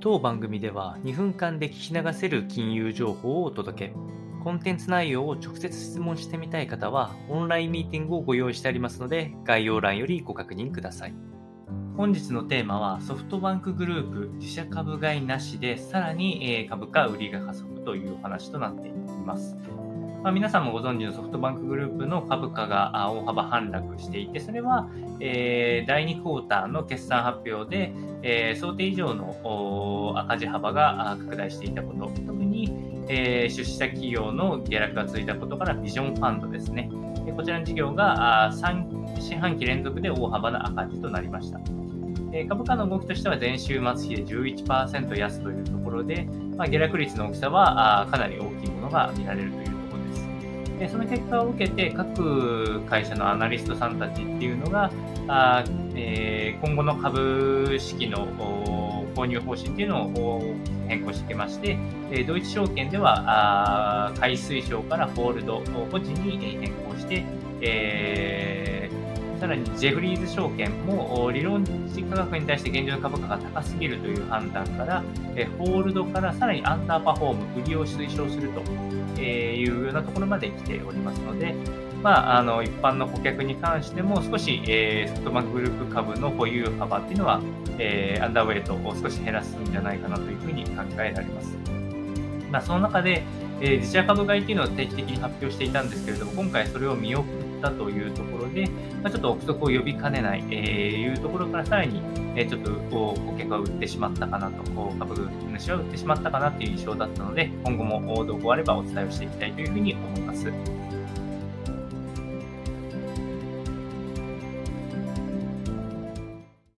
当番組では2分間で聞き流せる金融情報をお届け。コンテンツ内容を直接質問してみたい方は、オンラインミーティングをご用意してありますので、概要欄よりご確認ください。本日のテーマは、ソフトバンクグループ自社株買いなしで、さらに株価売りが加速というお話となっています。まあ、皆さんもご存知のソフトバンクグループの株価が大幅反落していて、それは、えー、第2クォーターの決算発表で、えー、想定以上の赤字幅が拡大していたこと、特に、えー、出資者企業の下落が続いたことから、ビジョンファンドですね。こちらの事業が3四半期連続で大幅な赤字となりました。株価の動きとしては前週末比で11%安というところで、まあ、下落率の大きさはかなり大きいものが見られるというでその結果を受けて各会社のアナリストさんたちっていうのがあ、えー、今後の株式の購入方針っていうのを変更してきまして、えドイツ証券ではあ買い推奨からホールドを保持に変更して、えー、さらにジェフリーズ証券も理論値価格に対して現状の株価が高すぎるという判断から、えホールドからさらにアンダーパフォーム、売りを推奨するというようなところまで来ておりますので、まあ、あの一般の顧客に関しても少し、えー、ソフトバンクグループ株の保有幅っていうのは、えー、アンダーウェイトを少し減らすんじゃないかなというふうに考えられます。まあ、その中で、えー、自社株買いというのを定期的に発表していたんですけれども、今回それを見送ったというところで、まあ、ちょっと憶測を呼びかねない、えー、いうところからさらに、えー、ちょっとこう顧客は売ってしまったかなと、こう株主は売ってしまったかなという印象だったので、今後も動向あればお伝えをしていきたいというふうに思います。